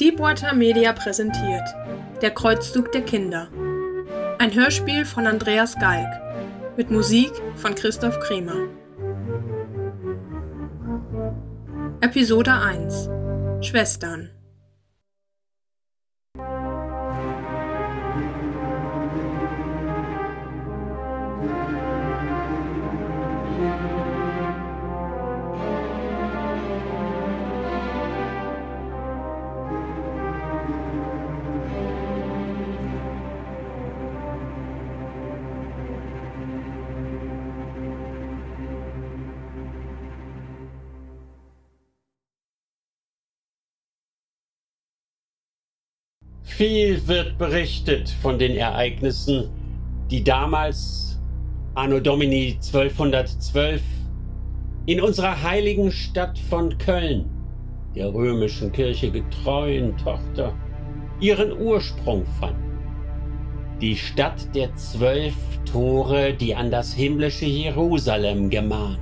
Deepwater Media präsentiert Der Kreuzzug der Kinder. Ein Hörspiel von Andreas Galk mit Musik von Christoph Kremer. Episode 1 Schwestern Viel wird berichtet von den Ereignissen, die damals, Anno Domini 1212, in unserer heiligen Stadt von Köln, der römischen Kirche getreuen Tochter, ihren Ursprung fanden. Die Stadt der zwölf Tore, die an das himmlische Jerusalem gemahnen.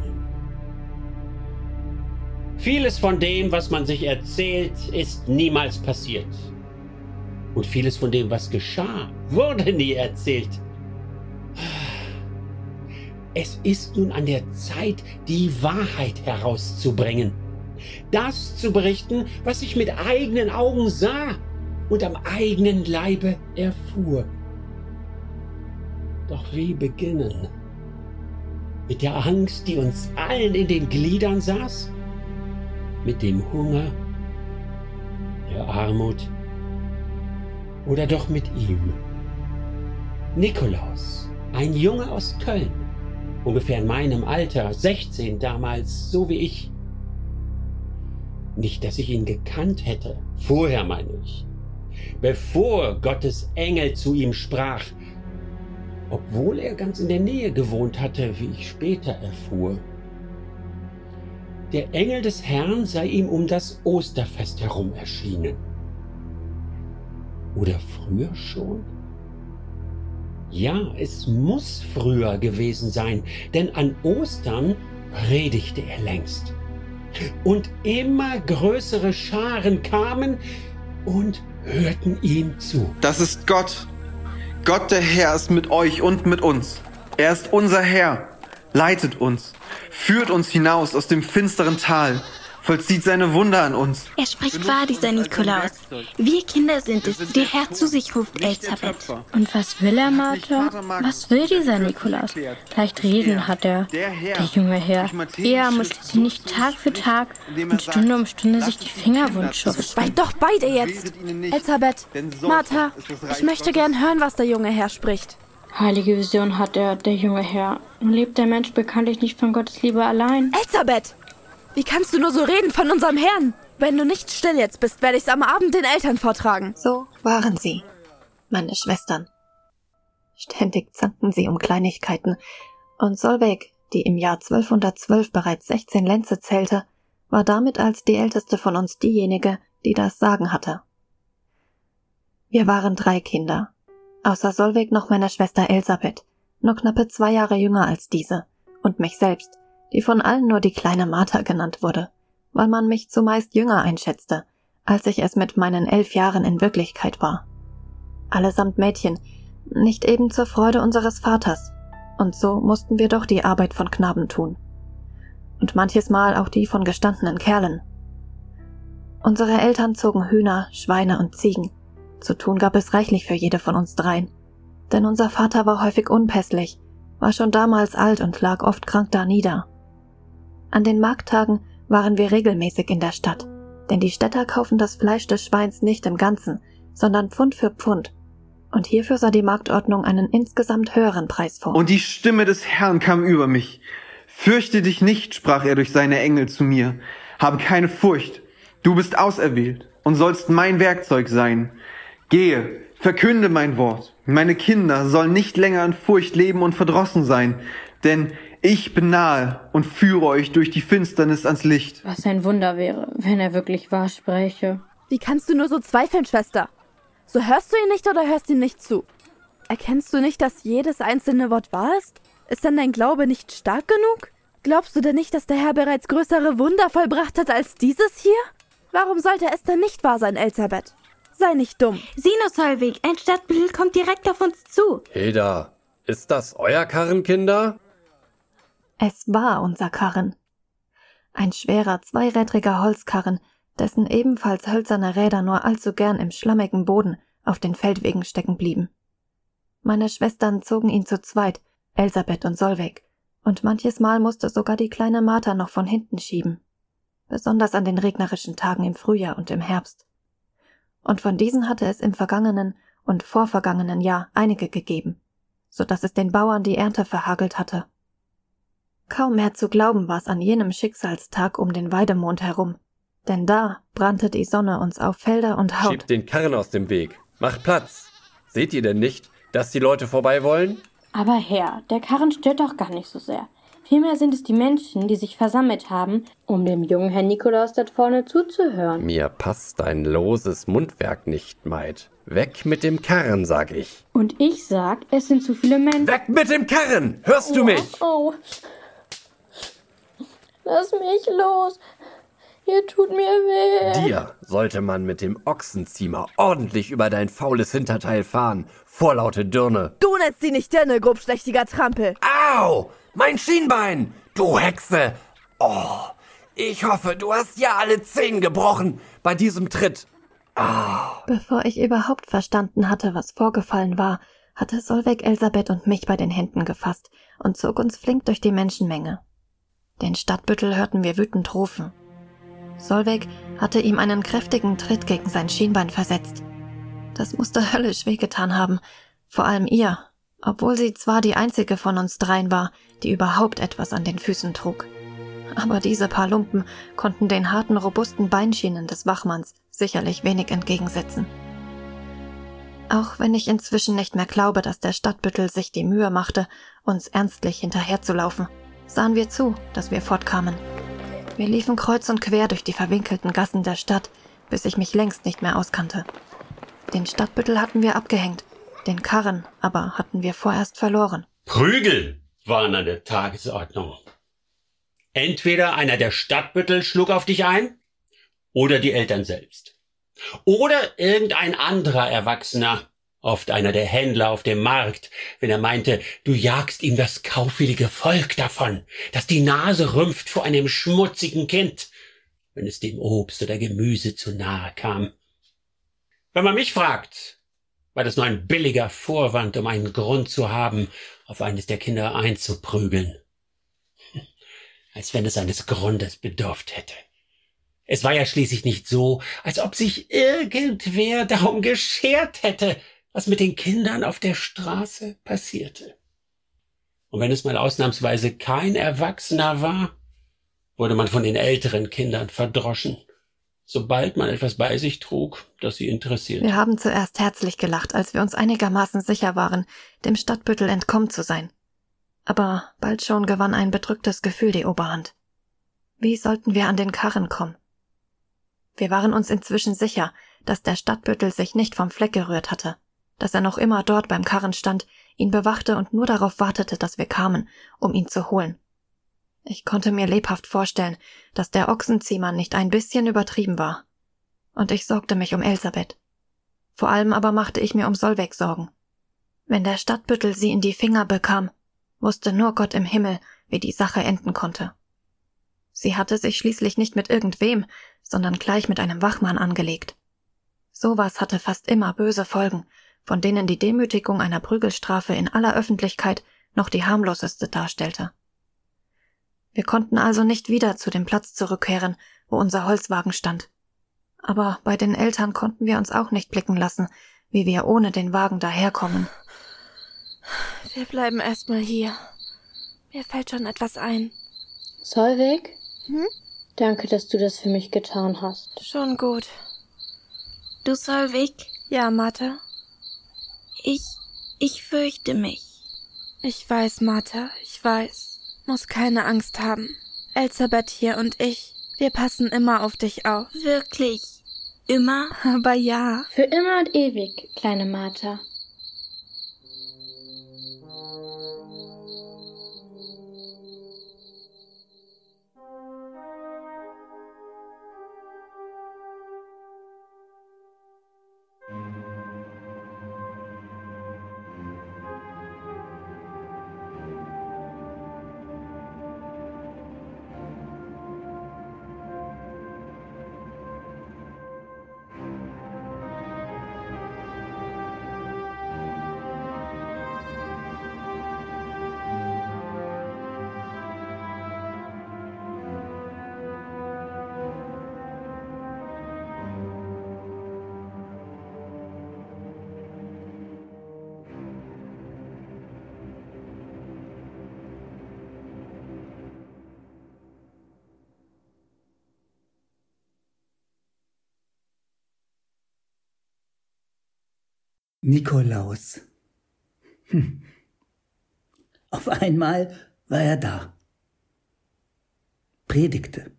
Vieles von dem, was man sich erzählt, ist niemals passiert. Und vieles von dem, was geschah, wurde nie erzählt. Es ist nun an der Zeit, die Wahrheit herauszubringen. Das zu berichten, was ich mit eigenen Augen sah und am eigenen Leibe erfuhr. Doch wie beginnen? Mit der Angst, die uns allen in den Gliedern saß? Mit dem Hunger, der Armut, oder doch mit ihm? Nikolaus, ein Junge aus Köln, ungefähr in meinem Alter, 16 damals, so wie ich. Nicht, dass ich ihn gekannt hätte, vorher meine ich, bevor Gottes Engel zu ihm sprach, obwohl er ganz in der Nähe gewohnt hatte, wie ich später erfuhr. Der Engel des Herrn sei ihm um das Osterfest herum erschienen. Oder früher schon? Ja, es muss früher gewesen sein, denn an Ostern predigte er längst. Und immer größere Scharen kamen und hörten ihm zu. Das ist Gott. Gott der Herr ist mit euch und mit uns. Er ist unser Herr, leitet uns, führt uns hinaus aus dem finsteren Tal vollzieht seine Wunder an uns. Er spricht wahr, dieser Nikolaus. Wir Kinder sind es, die der Herr zu sich ruft, Elisabeth. Und was will er, Martha? Was will dieser Nikolaus? Leicht reden hat er, der junge Herr. Er muss schließlich nicht Tag für Tag und Stunde um Stunde sich die Finger wund schubsen. Doch beide jetzt. Elisabeth, Martha, ich möchte gern hören, was der junge Herr spricht. Heilige Vision hat er, der junge Herr. Lebt der Mensch bekanntlich nicht von Gottes Liebe allein? Elisabeth! Wie kannst du nur so reden von unserem Herrn? Wenn du nicht still jetzt bist, werde ich's am Abend den Eltern vortragen. So waren sie, meine Schwestern. Ständig zankten sie um Kleinigkeiten, und Solveig, die im Jahr 1212 bereits 16 Lenze zählte, war damit als die älteste von uns diejenige, die das Sagen hatte. Wir waren drei Kinder, außer Solveig noch meine Schwester Elisabeth, nur knappe zwei Jahre jünger als diese, und mich selbst, die von allen nur die kleine Martha genannt wurde, weil man mich zumeist jünger einschätzte, als ich es mit meinen elf Jahren in Wirklichkeit war. Allesamt Mädchen, nicht eben zur Freude unseres Vaters, und so mussten wir doch die Arbeit von Knaben tun. Und manches Mal auch die von gestandenen Kerlen. Unsere Eltern zogen Hühner, Schweine und Ziegen. Zu tun gab es reichlich für jede von uns dreien. Denn unser Vater war häufig unpässlich, war schon damals alt und lag oft krank da nieder. An den Markttagen waren wir regelmäßig in der Stadt, denn die Städter kaufen das Fleisch des Schweins nicht im Ganzen, sondern Pfund für Pfund. Und hierfür sah die Marktordnung einen insgesamt höheren Preis vor. Und die Stimme des Herrn kam über mich. Fürchte dich nicht, sprach er durch seine Engel zu mir. Habe keine Furcht. Du bist auserwählt und sollst mein Werkzeug sein. Gehe, verkünde mein Wort. Meine Kinder sollen nicht länger in Furcht leben und verdrossen sein, denn ich bin nahe und führe euch durch die Finsternis ans Licht. Was ein Wunder wäre, wenn er wirklich wahr spräche. Wie kannst du nur so zweifeln, Schwester? So hörst du ihn nicht oder hörst ihm nicht zu? Erkennst du nicht, dass jedes einzelne Wort wahr ist? Ist denn dein Glaube nicht stark genug? Glaubst du denn nicht, dass der Herr bereits größere Wunder vollbracht hat als dieses hier? Warum sollte es denn nicht wahr sein, Elisabeth? Sei nicht dumm. Solvig, ein Stadtbild kommt direkt auf uns zu. Hilda, ist das euer Karren, Kinder? Es war unser Karren. Ein schwerer, zweirädriger Holzkarren, dessen ebenfalls hölzerne Räder nur allzu gern im schlammigen Boden auf den Feldwegen stecken blieben. Meine Schwestern zogen ihn zu zweit, Elisabeth und Solveig, und manches Mal musste sogar die kleine Martha noch von hinten schieben. Besonders an den regnerischen Tagen im Frühjahr und im Herbst und von diesen hatte es im vergangenen und vorvergangenen Jahr einige gegeben, so dass es den Bauern die Ernte verhagelt hatte. Kaum mehr zu glauben war es an jenem Schicksalstag um den Weidemond herum, denn da brannte die Sonne uns auf Felder und Haut. Schiebt den Karren aus dem Weg. Macht Platz. Seht ihr denn nicht, dass die Leute vorbei wollen? Aber Herr, der Karren stört doch gar nicht so sehr. Vielmehr sind es die Menschen, die sich versammelt haben, um dem jungen Herrn Nikolaus dort vorne zuzuhören. Mir passt dein loses Mundwerk nicht, Maid. Weg mit dem Karren, sag ich. Und ich sag, es sind zu viele Menschen. Weg mit dem Karren! Hörst du mich? Oh. Lass mich los. Ihr tut mir weh. Dir sollte man mit dem Ochsenziemer ordentlich über dein faules Hinterteil fahren, vorlaute Dirne. Du nennst sie nicht Dirne, grobschlächtiger Trampel. Au! Mein Schienbein! Du Hexe! Oh, ich hoffe, du hast ja alle Zehen gebrochen bei diesem Tritt. Oh. Bevor ich überhaupt verstanden hatte, was vorgefallen war, hatte Solveig Elisabeth und mich bei den Händen gefasst und zog uns flink durch die Menschenmenge. Den Stadtbüttel hörten wir wütend rufen. Solveig hatte ihm einen kräftigen Tritt gegen sein Schienbein versetzt. Das musste höllisch wehgetan haben, vor allem ihr, obwohl sie zwar die einzige von uns dreien war, die überhaupt etwas an den Füßen trug. Aber diese paar Lumpen konnten den harten, robusten Beinschienen des Wachmanns sicherlich wenig entgegensetzen. Auch wenn ich inzwischen nicht mehr glaube, dass der Stadtbüttel sich die Mühe machte, uns ernstlich hinterherzulaufen, sahen wir zu, dass wir fortkamen. Wir liefen kreuz und quer durch die verwinkelten Gassen der Stadt, bis ich mich längst nicht mehr auskannte. Den Stadtbüttel hatten wir abgehängt, den Karren aber hatten wir vorerst verloren. Prügel waren an der Tagesordnung. Entweder einer der Stadtbüttel schlug auf dich ein oder die Eltern selbst. Oder irgendein anderer Erwachsener, oft einer der Händler auf dem Markt, wenn er meinte, du jagst ihm das kaufwillige Volk davon, das die Nase rümpft vor einem schmutzigen Kind, wenn es dem Obst oder Gemüse zu nahe kam. Wenn man mich fragt, war das nur ein billiger Vorwand, um einen Grund zu haben, auf eines der Kinder einzuprügeln. Als wenn es eines Grundes bedurft hätte. Es war ja schließlich nicht so, als ob sich irgendwer darum geschert hätte, was mit den Kindern auf der Straße passierte. Und wenn es mal ausnahmsweise kein Erwachsener war, wurde man von den älteren Kindern verdroschen sobald man etwas bei sich trug, das sie interessiert. Wir haben zuerst herzlich gelacht, als wir uns einigermaßen sicher waren, dem Stadtbüttel entkommen zu sein. Aber bald schon gewann ein bedrücktes Gefühl die Oberhand. Wie sollten wir an den Karren kommen? Wir waren uns inzwischen sicher, dass der Stadtbüttel sich nicht vom Fleck gerührt hatte, dass er noch immer dort beim Karren stand, ihn bewachte und nur darauf wartete, dass wir kamen, um ihn zu holen. Ich konnte mir lebhaft vorstellen, dass der Ochsenziemer nicht ein bisschen übertrieben war. Und ich sorgte mich um Elisabeth. Vor allem aber machte ich mir um Solveig Sorgen. Wenn der Stadtbüttel sie in die Finger bekam, wusste nur Gott im Himmel, wie die Sache enden konnte. Sie hatte sich schließlich nicht mit irgendwem, sondern gleich mit einem Wachmann angelegt. Sowas hatte fast immer böse Folgen, von denen die Demütigung einer Prügelstrafe in aller Öffentlichkeit noch die harmloseste darstellte. Wir konnten also nicht wieder zu dem Platz zurückkehren, wo unser Holzwagen stand. Aber bei den Eltern konnten wir uns auch nicht blicken lassen, wie wir ohne den Wagen daherkommen. Wir bleiben erstmal hier. Mir fällt schon etwas ein. Solveig? Hm? Danke, dass du das für mich getan hast. Schon gut. Du Solveig? Ja, Martha? Ich, ich fürchte mich. Ich weiß, Martha, ich weiß. Muss keine Angst haben. Elisabeth hier und ich, wir passen immer auf dich auf. Wirklich? Immer? Aber ja. Für immer und ewig, kleine Martha. Nikolaus. Hm. Auf einmal war er da, predigte,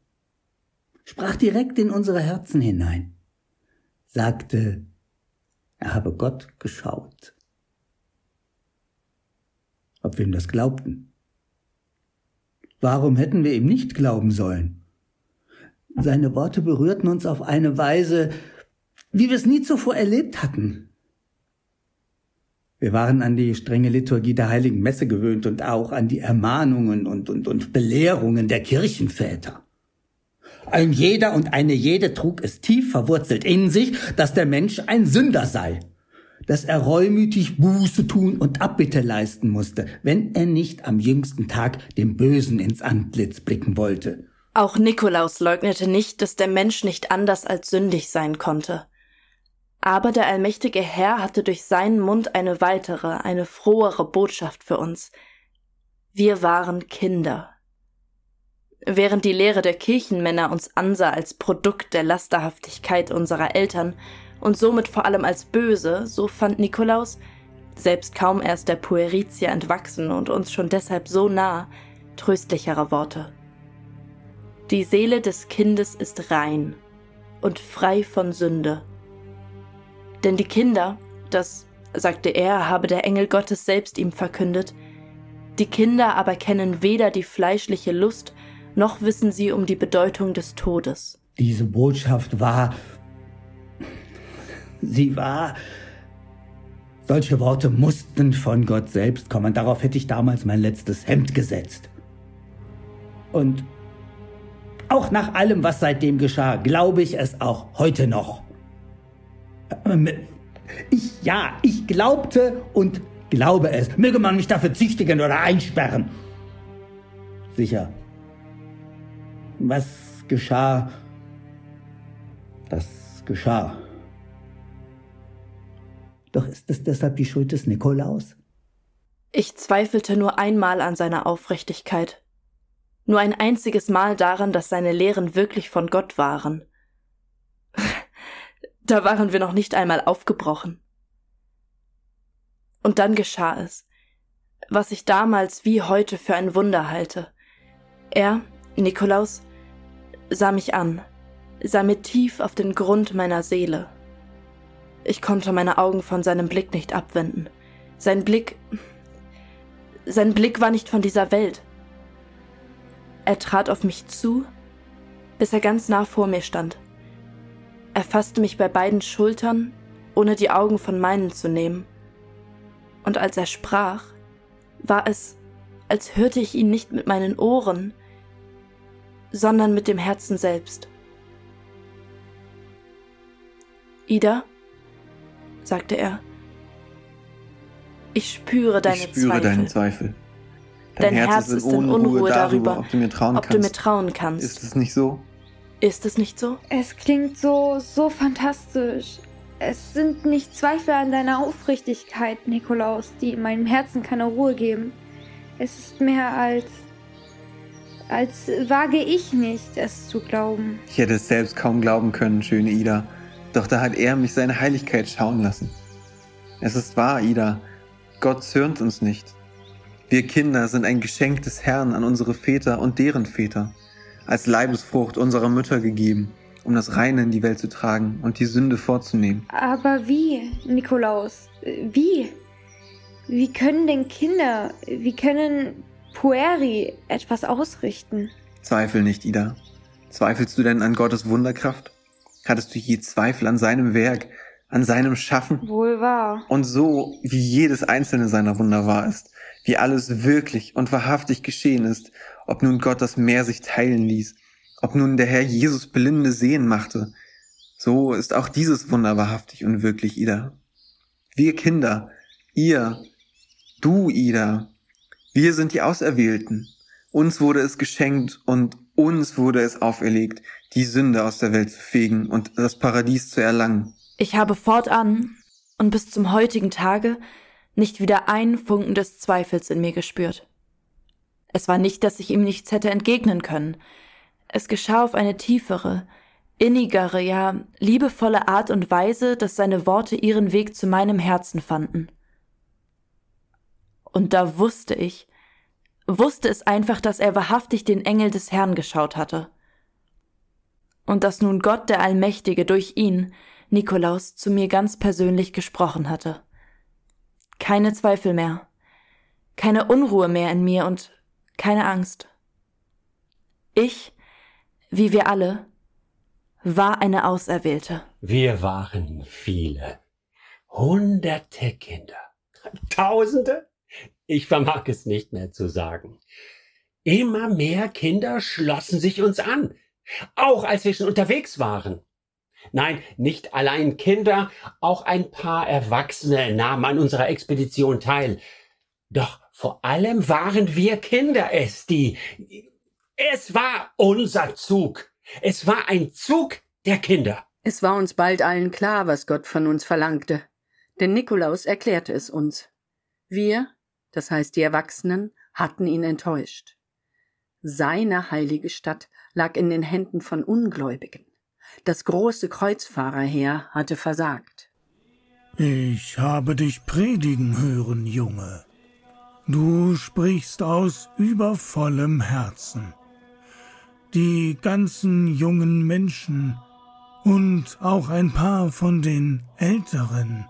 sprach direkt in unsere Herzen hinein, sagte, er habe Gott geschaut. Ob wir ihm das glaubten? Warum hätten wir ihm nicht glauben sollen? Seine Worte berührten uns auf eine Weise, wie wir es nie zuvor erlebt hatten. Wir waren an die strenge Liturgie der heiligen Messe gewöhnt und auch an die Ermahnungen und, und, und Belehrungen der Kirchenväter. Ein jeder und eine jede trug es tief verwurzelt in sich, dass der Mensch ein Sünder sei, dass er reumütig Buße tun und Abbitte leisten musste, wenn er nicht am jüngsten Tag dem Bösen ins Antlitz blicken wollte. Auch Nikolaus leugnete nicht, dass der Mensch nicht anders als sündig sein konnte. Aber der allmächtige Herr hatte durch seinen Mund eine weitere, eine frohere Botschaft für uns. Wir waren Kinder. Während die Lehre der Kirchenmänner uns ansah als Produkt der Lasterhaftigkeit unserer Eltern und somit vor allem als böse, so fand Nikolaus, selbst kaum erst der Pueritia entwachsen und uns schon deshalb so nah, tröstlichere Worte. Die Seele des Kindes ist rein und frei von Sünde. Denn die Kinder, das, sagte er, habe der Engel Gottes selbst ihm verkündet, die Kinder aber kennen weder die fleischliche Lust, noch wissen sie um die Bedeutung des Todes. Diese Botschaft war, sie war, solche Worte mussten von Gott selbst kommen. Darauf hätte ich damals mein letztes Hemd gesetzt. Und auch nach allem, was seitdem geschah, glaube ich es auch heute noch. Ich, ja, ich glaubte und glaube es. Möge man mich dafür züchtigen oder einsperren. Sicher. Was geschah, das geschah. Doch ist es deshalb die Schuld des Nikolaus? Ich zweifelte nur einmal an seiner Aufrichtigkeit. Nur ein einziges Mal daran, dass seine Lehren wirklich von Gott waren. Da waren wir noch nicht einmal aufgebrochen. Und dann geschah es, was ich damals wie heute für ein Wunder halte. Er, Nikolaus, sah mich an, sah mir tief auf den Grund meiner Seele. Ich konnte meine Augen von seinem Blick nicht abwenden. Sein Blick. Sein Blick war nicht von dieser Welt. Er trat auf mich zu, bis er ganz nah vor mir stand. Er fasste mich bei beiden Schultern, ohne die Augen von meinen zu nehmen. Und als er sprach, war es, als hörte ich ihn nicht mit meinen Ohren, sondern mit dem Herzen selbst. Ida, sagte er, ich spüre deine ich spüre Zweifel. deinen Zweifel. Dein, Dein Herz, Herz ist in Unruhe darüber, darüber, ob, du mir, trauen ob kannst. du mir trauen kannst. Ist es nicht so? Ist es nicht so? Es klingt so, so fantastisch. Es sind nicht Zweifel an deiner Aufrichtigkeit, Nikolaus, die in meinem Herzen keine Ruhe geben. Es ist mehr als. als wage ich nicht, es zu glauben. Ich hätte es selbst kaum glauben können, schöne Ida. Doch da hat er mich seine Heiligkeit schauen lassen. Es ist wahr, Ida. Gott zürnt uns nicht. Wir Kinder sind ein Geschenk des Herrn an unsere Väter und deren Väter als Leibesfrucht unserer Mütter gegeben, um das Reine in die Welt zu tragen und die Sünde vorzunehmen. Aber wie, Nikolaus? Wie? Wie können denn Kinder, wie können Pueri etwas ausrichten? Zweifel nicht, Ida. Zweifelst du denn an Gottes Wunderkraft? Hattest du je Zweifel an seinem Werk, an seinem Schaffen? Wohl wahr. Und so, wie jedes einzelne seiner Wunder wahr ist, wie alles wirklich und wahrhaftig geschehen ist ob nun Gott das Meer sich teilen ließ, ob nun der Herr Jesus Blinde sehen machte, so ist auch dieses Wunder wahrhaftig und wirklich, Ida. Wir Kinder, ihr, du, Ida, wir sind die Auserwählten. Uns wurde es geschenkt und uns wurde es auferlegt, die Sünde aus der Welt zu fegen und das Paradies zu erlangen. Ich habe fortan und bis zum heutigen Tage nicht wieder einen Funken des Zweifels in mir gespürt. Es war nicht, dass ich ihm nichts hätte entgegnen können. Es geschah auf eine tiefere, innigere, ja liebevolle Art und Weise, dass seine Worte ihren Weg zu meinem Herzen fanden. Und da wusste ich, wusste es einfach, dass er wahrhaftig den Engel des Herrn geschaut hatte. Und dass nun Gott der Allmächtige durch ihn, Nikolaus, zu mir ganz persönlich gesprochen hatte. Keine Zweifel mehr, keine Unruhe mehr in mir und keine Angst. Ich, wie wir alle, war eine Auserwählte. Wir waren viele. Hunderte Kinder. Tausende? Ich vermag es nicht mehr zu sagen. Immer mehr Kinder schlossen sich uns an, auch als wir schon unterwegs waren. Nein, nicht allein Kinder, auch ein paar Erwachsene nahmen an unserer Expedition teil. Doch vor allem waren wir Kinder es, die... Es war unser Zug. Es war ein Zug der Kinder. Es war uns bald allen klar, was Gott von uns verlangte. Denn Nikolaus erklärte es uns. Wir, das heißt die Erwachsenen, hatten ihn enttäuscht. Seine heilige Stadt lag in den Händen von Ungläubigen. Das große Kreuzfahrerheer hatte versagt. Ich habe dich predigen hören, Junge. Du sprichst aus übervollem Herzen. Die ganzen jungen Menschen und auch ein paar von den Älteren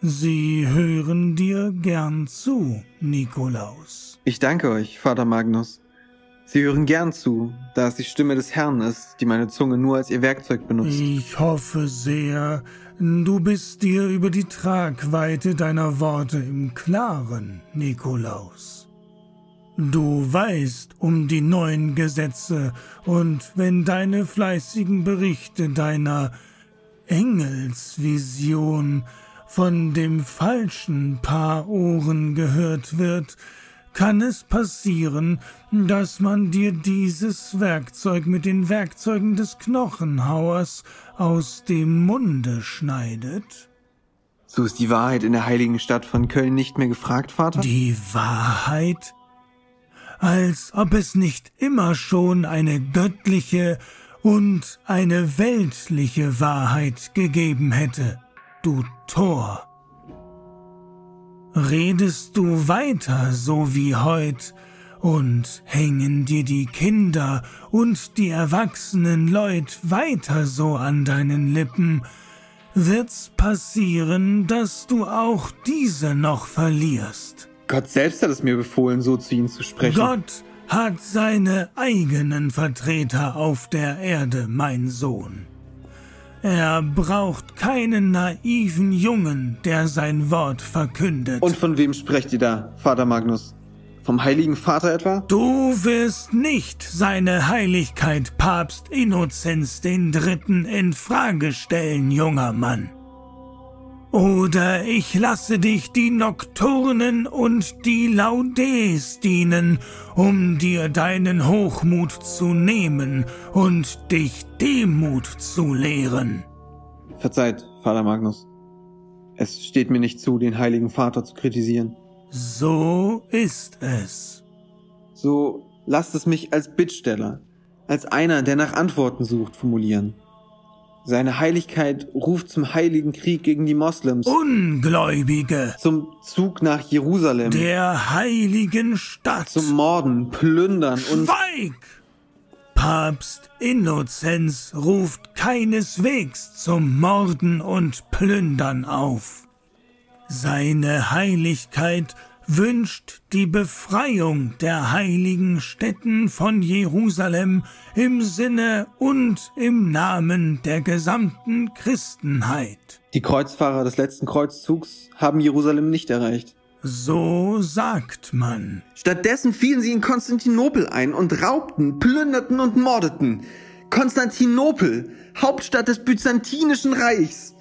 Sie hören dir gern zu, Nikolaus. Ich danke euch, Vater Magnus. Sie hören gern zu, da es die Stimme des Herrn ist, die meine Zunge nur als ihr Werkzeug benutzt. Ich hoffe sehr, du bist dir über die Tragweite deiner Worte im Klaren, Nikolaus. Du weißt um die neuen Gesetze, und wenn deine fleißigen Berichte deiner Engelsvision von dem falschen Paar Ohren gehört wird, kann es passieren, dass man dir dieses Werkzeug mit den Werkzeugen des Knochenhauers aus dem Munde schneidet? So ist die Wahrheit in der heiligen Stadt von Köln nicht mehr gefragt, Vater? Die Wahrheit? Als ob es nicht immer schon eine göttliche und eine weltliche Wahrheit gegeben hätte du Tor. Redest du weiter so wie heut, und hängen dir die Kinder und die erwachsenen Leut weiter so an deinen Lippen, wird's passieren, dass du auch diese noch verlierst. Gott selbst hat es mir befohlen, so zu ihnen zu sprechen. Gott hat seine eigenen Vertreter auf der Erde, mein Sohn. Er braucht keinen naiven Jungen, der sein Wort verkündet. Und von wem sprecht ihr da, Vater Magnus? Vom Heiligen Vater etwa? Du wirst nicht seine Heiligkeit Papst Innozenz den Dritten in Frage stellen, junger Mann. Oder ich lasse dich die Nokturnen und die Laudes dienen, um dir deinen Hochmut zu nehmen und dich Demut zu lehren. Verzeiht, Vater Magnus. Es steht mir nicht zu, den heiligen Vater zu kritisieren. So ist es. So lasst es mich als Bittsteller, als einer, der nach Antworten sucht, formulieren. Seine Heiligkeit ruft zum heiligen Krieg gegen die Moslems. Ungläubige. Zum Zug nach Jerusalem. Der heiligen Stadt. Zum Morden, Plündern und... Schweig! Papst Innozenz ruft keineswegs zum Morden und Plündern auf. Seine Heiligkeit wünscht die Befreiung der heiligen Städten von Jerusalem im Sinne und im Namen der gesamten Christenheit. Die Kreuzfahrer des letzten Kreuzzugs haben Jerusalem nicht erreicht. So sagt man. Stattdessen fielen sie in Konstantinopel ein und raubten, plünderten und mordeten. Konstantinopel, Hauptstadt des Byzantinischen Reichs.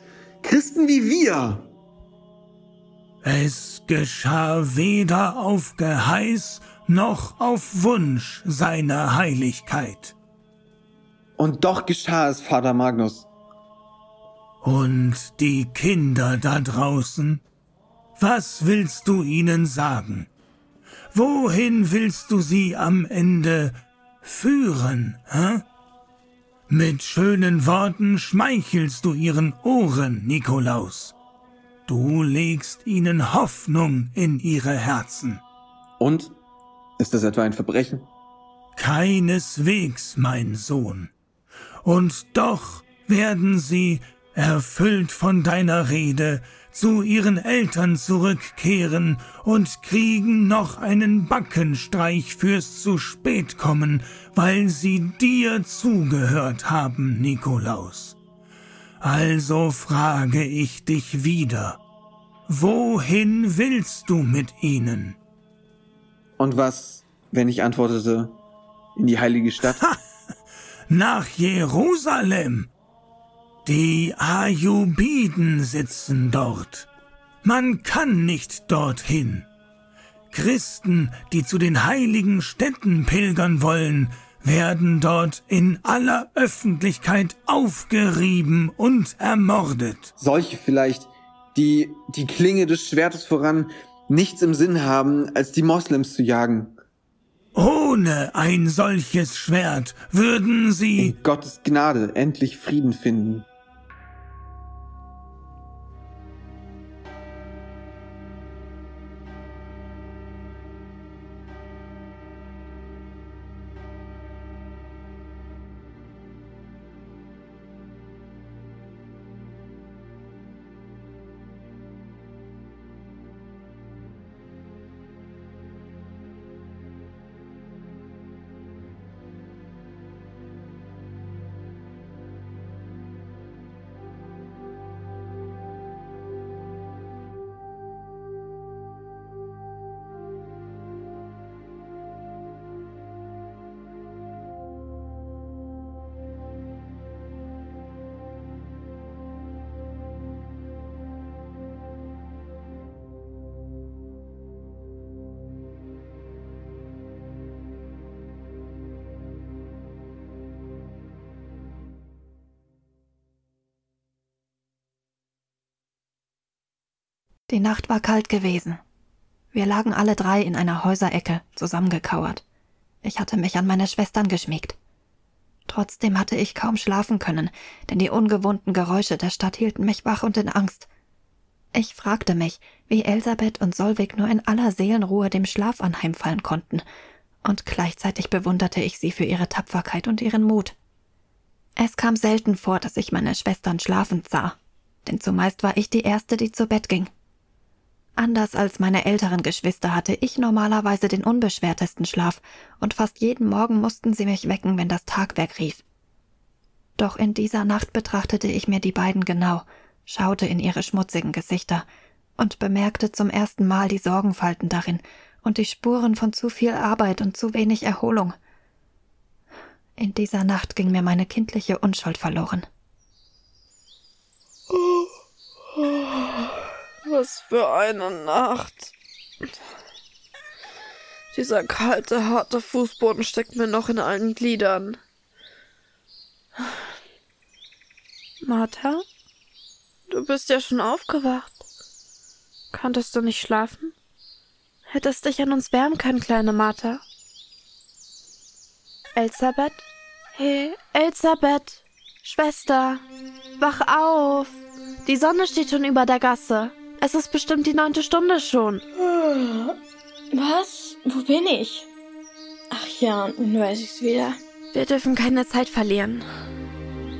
Christen wie wir es geschah weder auf Geheiß noch auf Wunsch seiner Heiligkeit. Und doch geschah es, Vater Magnus. Und die Kinder da draußen? Was willst du ihnen sagen? Wohin willst du sie am Ende führen, hä? Mit schönen Worten schmeichelst du ihren Ohren, Nikolaus. Du legst ihnen Hoffnung in ihre Herzen. Und? Ist das etwa ein Verbrechen? Keineswegs, mein Sohn. Und doch werden sie, erfüllt von deiner Rede, zu ihren Eltern zurückkehren und kriegen noch einen Backenstreich fürs zu spät kommen, weil sie dir zugehört haben, Nikolaus. Also frage ich dich wieder, wohin willst du mit ihnen? Und was, wenn ich antwortete, in die heilige Stadt? Ha! Nach Jerusalem. Die Ayubiden sitzen dort. Man kann nicht dorthin. Christen, die zu den heiligen Städten pilgern wollen, werden dort in aller Öffentlichkeit aufgerieben und ermordet. Solche vielleicht, die die Klinge des Schwertes voran nichts im Sinn haben, als die Moslems zu jagen. Ohne ein solches Schwert würden sie in Gottes Gnade endlich Frieden finden. Die Nacht war kalt gewesen. Wir lagen alle drei in einer Häuserecke, zusammengekauert. Ich hatte mich an meine Schwestern geschmiegt. Trotzdem hatte ich kaum schlafen können, denn die ungewohnten Geräusche der Stadt hielten mich wach und in Angst. Ich fragte mich, wie Elisabeth und Solvig nur in aller Seelenruhe dem Schlaf anheimfallen konnten, und gleichzeitig bewunderte ich sie für ihre Tapferkeit und ihren Mut. Es kam selten vor, dass ich meine Schwestern schlafend sah, denn zumeist war ich die Erste, die zu Bett ging. Anders als meine älteren Geschwister hatte ich normalerweise den unbeschwertesten Schlaf, und fast jeden Morgen mussten sie mich wecken, wenn das Tagwerk rief. Doch in dieser Nacht betrachtete ich mir die beiden genau, schaute in ihre schmutzigen Gesichter und bemerkte zum ersten Mal die Sorgenfalten darin und die Spuren von zu viel Arbeit und zu wenig Erholung. In dieser Nacht ging mir meine kindliche Unschuld verloren. Oh. Oh. Was für eine Nacht. Dieser kalte, harte Fußboden steckt mir noch in allen Gliedern. Martha? Du bist ja schon aufgewacht. Konntest du nicht schlafen? Hättest dich an uns wärmen können, kleine Martha. Elisabeth? Hey, Elisabeth! Schwester! Wach auf! Die Sonne steht schon über der Gasse. Es ist bestimmt die neunte Stunde schon. Was? Wo bin ich? Ach ja, nun weiß ich's wieder. Wir dürfen keine Zeit verlieren.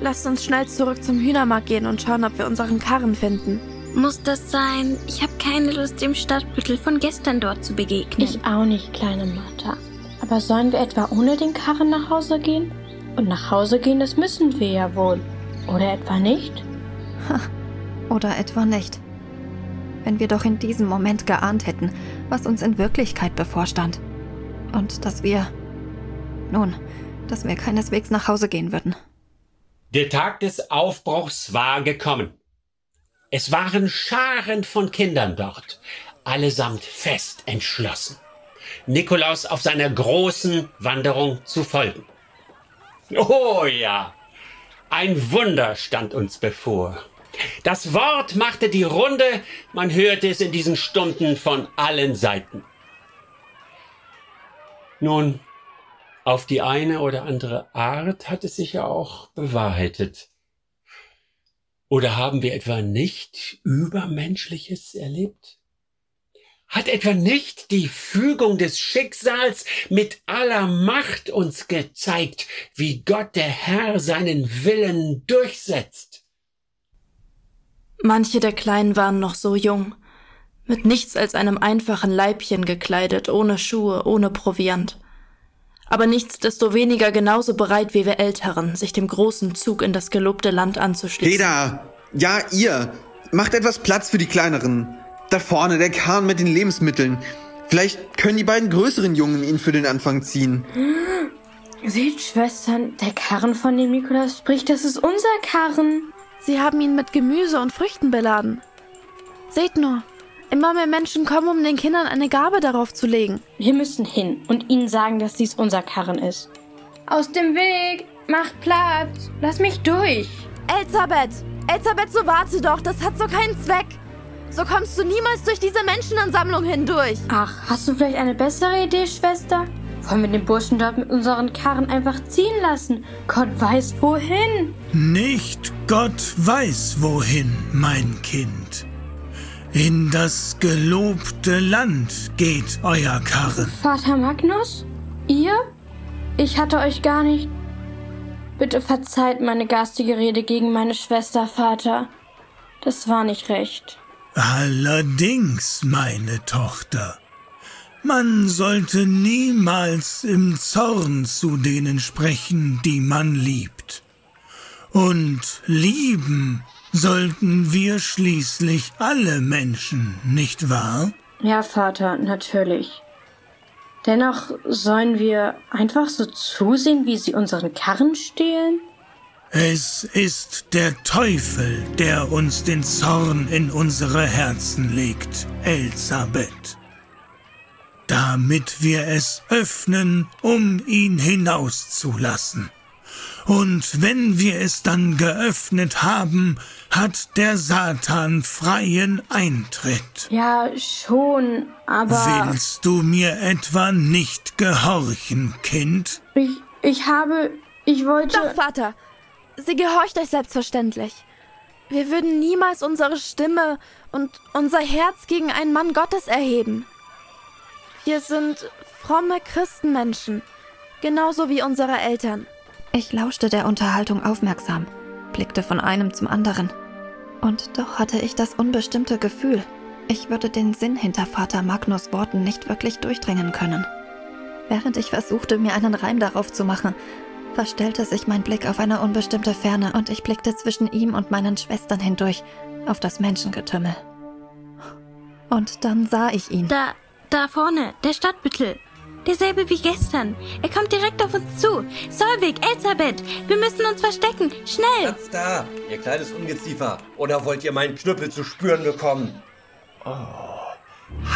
Lasst uns schnell zurück zum Hühnermarkt gehen und schauen, ob wir unseren Karren finden. Muss das sein? Ich habe keine Lust, dem Stadtbüttel von gestern dort zu begegnen. Ich auch nicht, kleine Martha. Aber sollen wir etwa ohne den Karren nach Hause gehen? Und nach Hause gehen, das müssen wir ja wohl. Oder etwa nicht? Ha, oder etwa nicht wenn wir doch in diesem Moment geahnt hätten, was uns in Wirklichkeit bevorstand. Und dass wir. Nun, dass wir keineswegs nach Hause gehen würden. Der Tag des Aufbruchs war gekommen. Es waren Scharen von Kindern dort, allesamt fest entschlossen, Nikolaus auf seiner großen Wanderung zu folgen. Oh ja, ein Wunder stand uns bevor. Das Wort machte die Runde, man hörte es in diesen Stunden von allen Seiten. Nun, Auf die eine oder andere Art hat es sich ja auch bewahrheitet. Oder haben wir etwa nicht Übermenschliches erlebt? Hat etwa nicht die Fügung des Schicksals mit aller Macht uns gezeigt, wie Gott der Herr seinen Willen durchsetzt? Manche der Kleinen waren noch so jung, mit nichts als einem einfachen Leibchen gekleidet, ohne Schuhe, ohne Proviant aber nichtsdestoweniger genauso bereit wie wir Älteren, sich dem großen Zug in das gelobte Land anzuschließen. Reda! Ja, ihr! Macht etwas Platz für die Kleineren. Da vorne, der Kahn mit den Lebensmitteln. Vielleicht können die beiden größeren Jungen ihn für den Anfang ziehen. Seht, Schwestern, der Karren, von dem Nikolaus spricht, das ist unser Karren. Sie haben ihn mit Gemüse und Früchten beladen. Seht nur, Immer mehr Menschen kommen, um den Kindern eine Gabe darauf zu legen. Wir müssen hin und ihnen sagen, dass dies unser Karren ist. Aus dem Weg! Macht Platz! Lass mich durch! Elisabeth! Elisabeth, so warte doch! Das hat so keinen Zweck! So kommst du niemals durch diese Menschenansammlung hindurch! Ach, hast du vielleicht eine bessere Idee, Schwester? Wollen wir den Burschen dort mit unseren Karren einfach ziehen lassen? Gott weiß wohin! Nicht Gott weiß wohin, mein Kind. In das gelobte Land geht euer Karren. Vater Magnus? Ihr? Ich hatte euch gar nicht. Bitte verzeiht meine garstige Rede gegen meine Schwester, Vater. Das war nicht recht. Allerdings, meine Tochter. Man sollte niemals im Zorn zu denen sprechen, die man liebt. Und lieben sollten wir schließlich alle Menschen, nicht wahr? Ja, Vater, natürlich. Dennoch sollen wir einfach so zusehen, wie sie unseren Karren stehlen? Es ist der Teufel, der uns den Zorn in unsere Herzen legt, Elisabeth. Damit wir es öffnen, um ihn hinauszulassen. Und wenn wir es dann geöffnet haben, hat der Satan freien Eintritt. Ja, schon, aber. Willst du mir etwa nicht gehorchen, Kind? Ich, ich habe, ich wollte. Doch, Vater. Sie gehorcht euch selbstverständlich. Wir würden niemals unsere Stimme und unser Herz gegen einen Mann Gottes erheben. Wir sind fromme Christenmenschen, genauso wie unsere Eltern. Ich lauschte der Unterhaltung aufmerksam, blickte von einem zum anderen. Und doch hatte ich das unbestimmte Gefühl, ich würde den Sinn hinter Vater Magnus Worten nicht wirklich durchdringen können. Während ich versuchte, mir einen Reim darauf zu machen, verstellte sich mein Blick auf eine unbestimmte Ferne und ich blickte zwischen ihm und meinen Schwestern hindurch auf das Menschengetümmel. Und dann sah ich ihn. Da, da vorne, der Stadtbüttel. Derselbe wie gestern. Er kommt direkt auf uns zu. Solvik, Elisabeth, wir müssen uns verstecken. Schnell! Platz da, ihr kleines Ungeziefer. Oder wollt ihr meinen Knüppel zu spüren bekommen? Oh.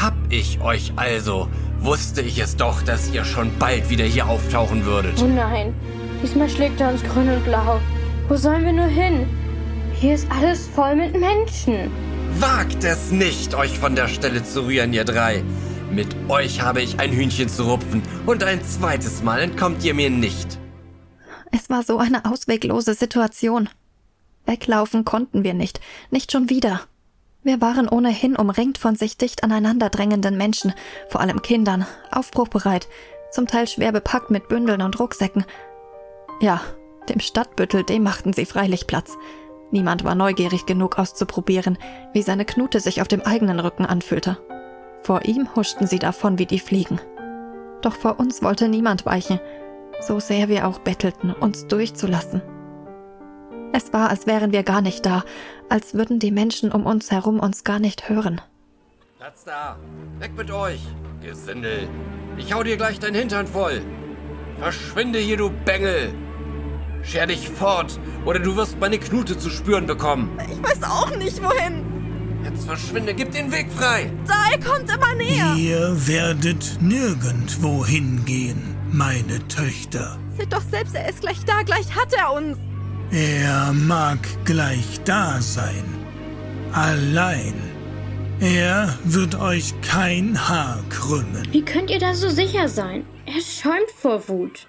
Hab ich euch also. Wusste ich es doch, dass ihr schon bald wieder hier auftauchen würdet. Oh nein, diesmal schlägt er uns grün und blau. Wo sollen wir nur hin? Hier ist alles voll mit Menschen. Wagt es nicht, euch von der Stelle zu rühren, ihr drei. Mit euch habe ich ein Hühnchen zu rupfen und ein zweites Mal entkommt ihr mir nicht. Es war so eine ausweglose Situation. Weglaufen konnten wir nicht, nicht schon wieder. Wir waren ohnehin umringt von sich dicht aneinanderdrängenden Menschen, vor allem Kindern, aufbruchbereit, zum Teil schwer bepackt mit Bündeln und Rucksäcken. Ja, dem Stadtbüttel, dem machten sie freilich Platz. Niemand war neugierig genug auszuprobieren, wie seine Knute sich auf dem eigenen Rücken anfühlte. Vor ihm huschten sie davon wie die Fliegen. Doch vor uns wollte niemand weichen, so sehr wir auch bettelten, uns durchzulassen. Es war, als wären wir gar nicht da, als würden die Menschen um uns herum uns gar nicht hören. Platz da! Weg mit euch! Gesindel! Ich hau dir gleich dein Hintern voll! Verschwinde hier, du Bengel! Scher dich fort, oder du wirst meine Knute zu spüren bekommen! Ich weiß auch nicht, wohin! Jetzt verschwinde, gib den Weg frei! Da, er kommt immer näher! Ihr werdet nirgendwo hingehen, meine Töchter. Seht doch selbst, er ist gleich da, gleich hat er uns! Er mag gleich da sein. Allein. Er wird euch kein Haar krümmen. Wie könnt ihr da so sicher sein? Er schäumt vor Wut.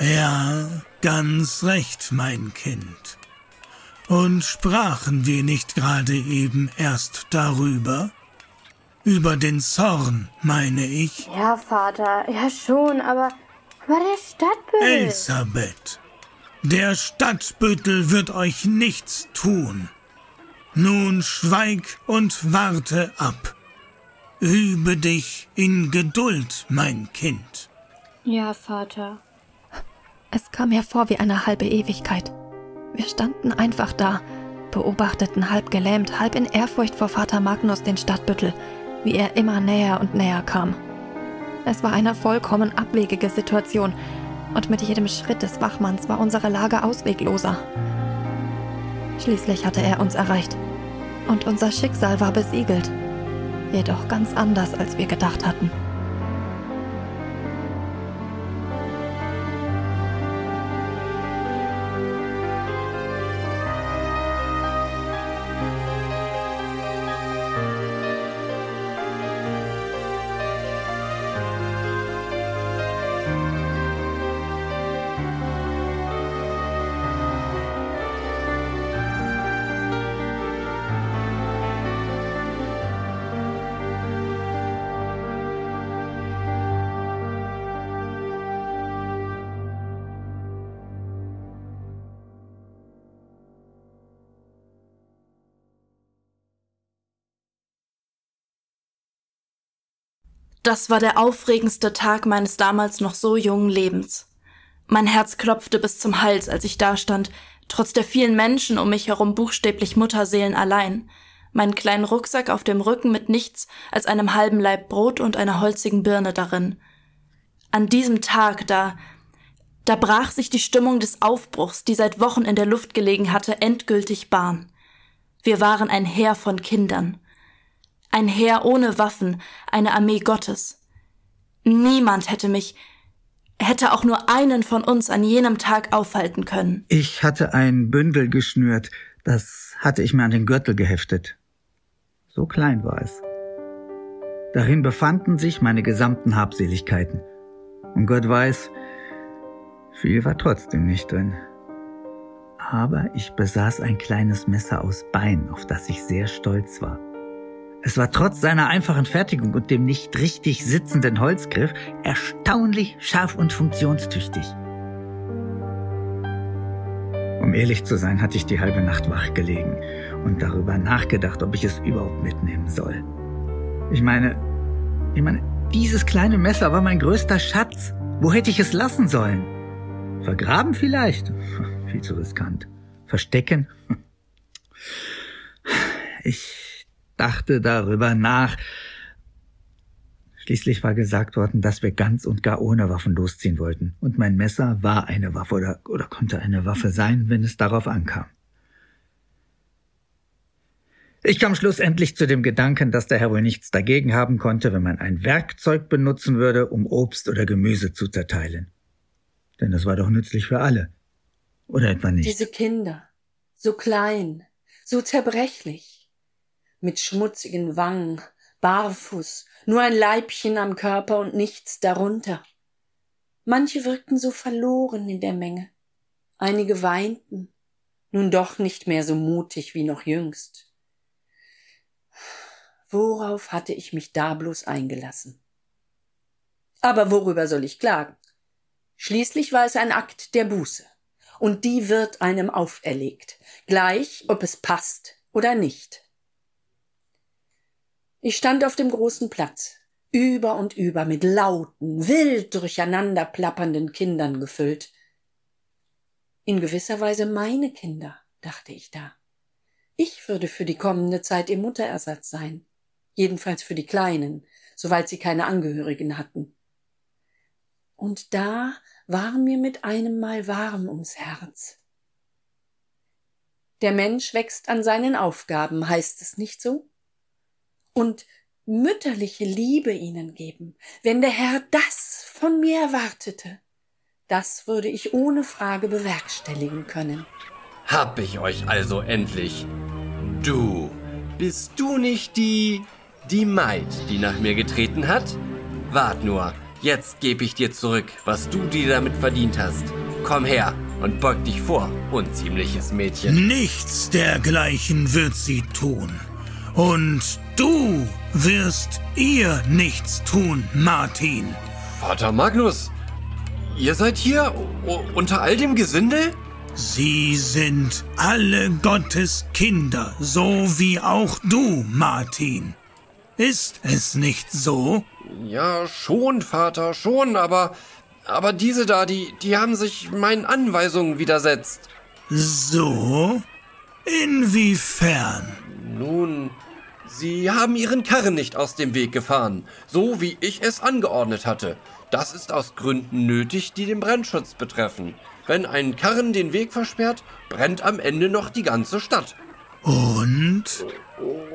Ja, ganz recht, mein Kind. Und sprachen wir nicht gerade eben erst darüber? Über den Zorn, meine ich. Ja, Vater, ja schon, aber, aber der Stadtbüttel. Elisabeth, der Stadtbüttel wird euch nichts tun. Nun schweig und warte ab. Übe dich in Geduld, mein Kind. Ja, Vater. Es kam mir vor wie eine halbe Ewigkeit. Wir standen einfach da, beobachteten halb gelähmt, halb in Ehrfurcht vor Vater Magnus den Stadtbüttel, wie er immer näher und näher kam. Es war eine vollkommen abwegige Situation, und mit jedem Schritt des Wachmanns war unsere Lage auswegloser. Schließlich hatte er uns erreicht, und unser Schicksal war besiegelt, jedoch ganz anders, als wir gedacht hatten. Das war der aufregendste Tag meines damals noch so jungen Lebens. Mein Herz klopfte bis zum Hals, als ich dastand, trotz der vielen Menschen um mich herum buchstäblich Mutterseelen allein, meinen kleinen Rucksack auf dem Rücken mit nichts als einem halben Laib Brot und einer holzigen Birne darin. An diesem Tag, da, da brach sich die Stimmung des Aufbruchs, die seit Wochen in der Luft gelegen hatte, endgültig Bahn. Wir waren ein Heer von Kindern. Ein Heer ohne Waffen, eine Armee Gottes. Niemand hätte mich, hätte auch nur einen von uns an jenem Tag aufhalten können. Ich hatte ein Bündel geschnürt, das hatte ich mir an den Gürtel geheftet. So klein war es. Darin befanden sich meine gesamten Habseligkeiten. Und Gott weiß, viel war trotzdem nicht drin. Aber ich besaß ein kleines Messer aus Bein, auf das ich sehr stolz war. Es war trotz seiner einfachen Fertigung und dem nicht richtig sitzenden Holzgriff erstaunlich scharf und funktionstüchtig. Um ehrlich zu sein, hatte ich die halbe Nacht wach gelegen und darüber nachgedacht, ob ich es überhaupt mitnehmen soll. Ich meine, ich meine, dieses kleine Messer war mein größter Schatz. Wo hätte ich es lassen sollen? Vergraben vielleicht? Viel zu riskant. Verstecken? Ich dachte darüber nach. Schließlich war gesagt worden, dass wir ganz und gar ohne Waffen losziehen wollten. Und mein Messer war eine Waffe oder, oder konnte eine Waffe sein, wenn es darauf ankam. Ich kam schlussendlich zu dem Gedanken, dass der Herr wohl nichts dagegen haben konnte, wenn man ein Werkzeug benutzen würde, um Obst oder Gemüse zu zerteilen. Denn das war doch nützlich für alle. Oder etwa nicht? Diese Kinder, so klein, so zerbrechlich mit schmutzigen Wangen, barfuß, nur ein Leibchen am Körper und nichts darunter. Manche wirkten so verloren in der Menge, einige weinten, nun doch nicht mehr so mutig wie noch jüngst. Worauf hatte ich mich da bloß eingelassen? Aber worüber soll ich klagen? Schließlich war es ein Akt der Buße, und die wird einem auferlegt, gleich ob es passt oder nicht. Ich stand auf dem großen Platz, über und über mit lauten, wild durcheinander plappernden Kindern gefüllt. In gewisser Weise meine Kinder, dachte ich da. Ich würde für die kommende Zeit ihr Mutterersatz sein, jedenfalls für die Kleinen, soweit sie keine Angehörigen hatten. Und da war mir mit einem Mal warm ums Herz. Der Mensch wächst an seinen Aufgaben, heißt es nicht so? Und mütterliche Liebe ihnen geben, wenn der Herr das von mir erwartete, das würde ich ohne Frage bewerkstelligen können. Hab ich euch also endlich. Du, bist du nicht die, die Maid, die nach mir getreten hat? Wart nur, jetzt geb ich dir zurück, was du dir damit verdient hast. Komm her und beug dich vor, unziemliches Mädchen. Nichts dergleichen wird sie tun. Und du wirst ihr nichts tun, Martin. Vater Magnus, ihr seid hier unter all dem Gesindel? Sie sind alle Gottes Kinder, so wie auch du, Martin. Ist es nicht so? Ja, schon, Vater, schon, aber aber diese da, die die haben sich meinen Anweisungen widersetzt. So? Inwiefern? Nun, sie haben ihren Karren nicht aus dem Weg gefahren, so wie ich es angeordnet hatte. Das ist aus Gründen nötig, die den Brandschutz betreffen. Wenn ein Karren den Weg versperrt, brennt am Ende noch die ganze Stadt. Und?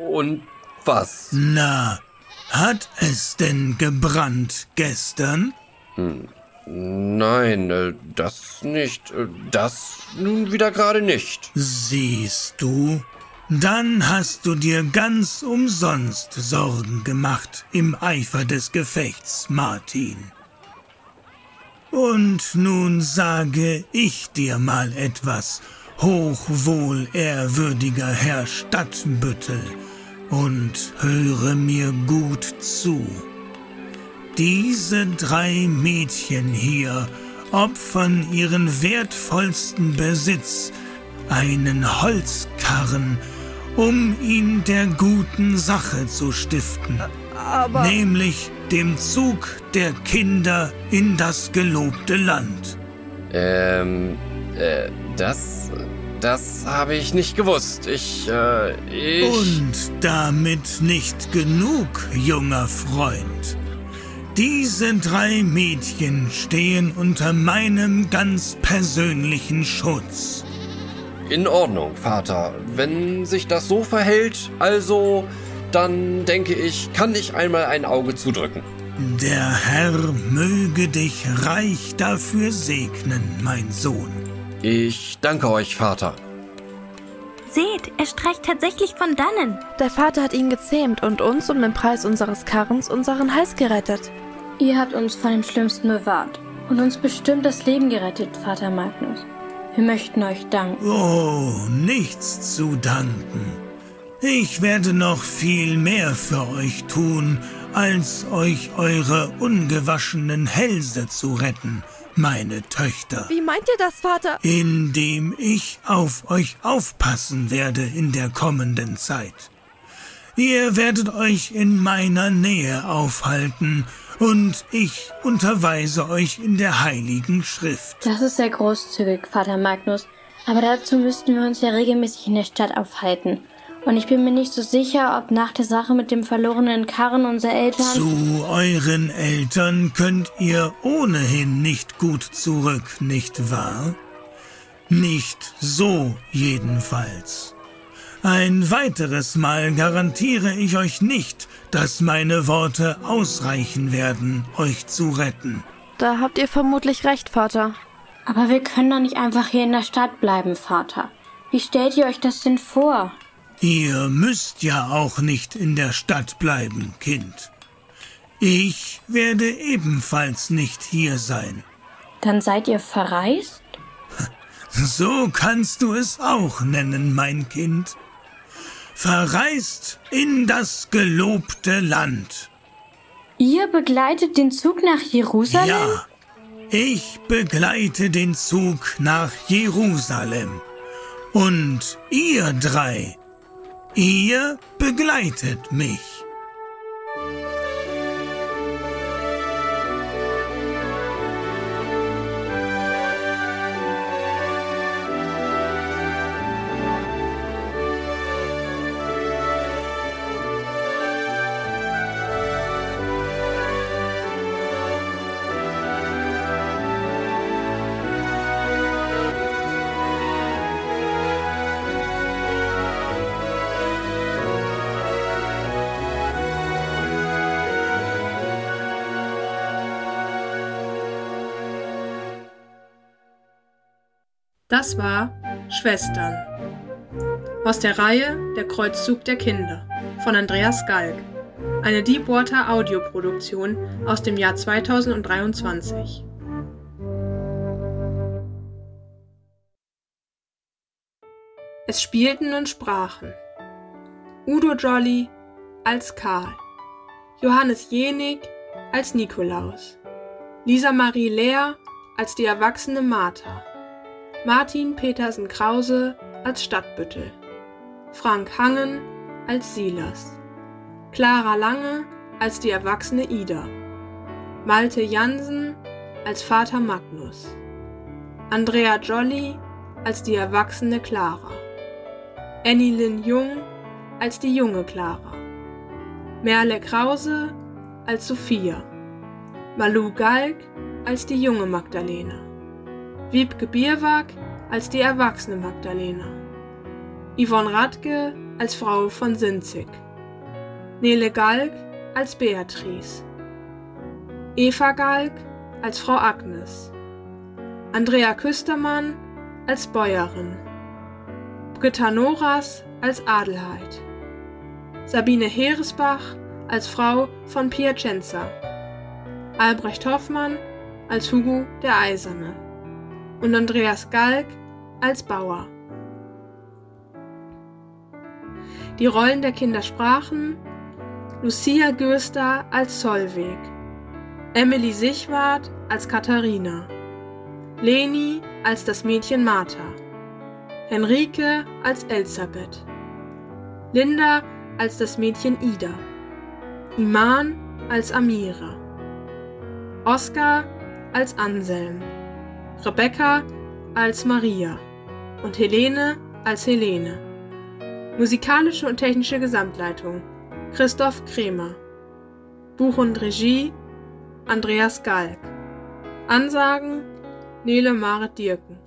Und was? Na, hat es denn gebrannt gestern? Hm. Nein, äh, das nicht. Äh, das nun wieder gerade nicht. Siehst du? Dann hast du dir ganz umsonst Sorgen gemacht im Eifer des Gefechts, Martin. Und nun sage ich dir mal etwas, hochwohlehrwürdiger Herr Stadtbüttel, und höre mir gut zu. Diese drei Mädchen hier opfern ihren wertvollsten Besitz, einen Holzkarren, um ihn der guten Sache zu stiften, Aber nämlich dem Zug der Kinder in das gelobte Land. Ähm, äh, das, das habe ich nicht gewusst. Ich, äh, ich... Und damit nicht genug, junger Freund. Diese drei Mädchen stehen unter meinem ganz persönlichen Schutz. In Ordnung, Vater. Wenn sich das so verhält, also, dann denke ich, kann ich einmal ein Auge zudrücken. Der Herr möge dich reich dafür segnen, mein Sohn. Ich danke euch, Vater. Seht, er streicht tatsächlich von dannen. Der Vater hat ihn gezähmt und uns um den Preis unseres Karrens unseren Hals gerettet. Ihr habt uns von dem Schlimmsten bewahrt und uns bestimmt das Leben gerettet, Vater Magnus. Wir möchten euch danken. Oh, nichts zu danken. Ich werde noch viel mehr für euch tun, als euch eure ungewaschenen Hälse zu retten, meine Töchter. Wie meint ihr das, Vater? Indem ich auf euch aufpassen werde in der kommenden Zeit. Ihr werdet euch in meiner Nähe aufhalten und ich unterweise euch in der heiligen Schrift. Das ist sehr großzügig, Vater Magnus, aber dazu müssten wir uns ja regelmäßig in der Stadt aufhalten. Und ich bin mir nicht so sicher, ob nach der Sache mit dem verlorenen Karren unsere Eltern. Zu euren Eltern könnt ihr ohnehin nicht gut zurück, nicht wahr? Nicht so jedenfalls. Ein weiteres Mal garantiere ich euch nicht, dass meine Worte ausreichen werden, euch zu retten. Da habt ihr vermutlich recht, Vater. Aber wir können doch nicht einfach hier in der Stadt bleiben, Vater. Wie stellt ihr euch das denn vor? Ihr müsst ja auch nicht in der Stadt bleiben, Kind. Ich werde ebenfalls nicht hier sein. Dann seid ihr verreist? So kannst du es auch nennen, mein Kind. Verreist in das gelobte Land. Ihr begleitet den Zug nach Jerusalem? Ja, ich begleite den Zug nach Jerusalem. Und ihr drei Ihr begleitet mich. Das war Schwestern aus der Reihe Der Kreuzzug der Kinder von Andreas Galk, eine Deepwater Audioproduktion aus dem Jahr 2023. Es spielten und sprachen Udo Jolly als Karl, Johannes Jenig als Nikolaus, Lisa Marie Lehr als die erwachsene Martha. Martin Petersen Krause als Stadtbüttel, Frank Hangen als Silas, Clara Lange als die erwachsene Ida, Malte Jansen als Vater Magnus, Andrea Jolly als die erwachsene Clara, Annie Lynn Jung als die junge Clara, Merle Krause als Sophia, Malu Galk als die junge Magdalena, Wiebke Bierwag als die erwachsene Magdalena, Yvonne Radke als Frau von Sinzig, Nele Galk als Beatrice, Eva Galk als Frau Agnes, Andrea Küstermann als Bäuerin, Britta Noras als Adelheid, Sabine Heeresbach als Frau von Piacenza, Albrecht Hoffmann als Hugo der Eiserne und Andreas Galk als Bauer. Die Rollen der Kinder sprachen Lucia Göster als Zollweg, Emily Sichwart als Katharina, Leni als das Mädchen Martha, Henrike als Elisabeth, Linda als das Mädchen Ida, Iman als Amira, Oskar als Anselm, Rebecca als Maria und Helene als Helene. Musikalische und technische Gesamtleitung Christoph Kremer. Buch und Regie Andreas Galk. Ansagen Nele Marit Dirken.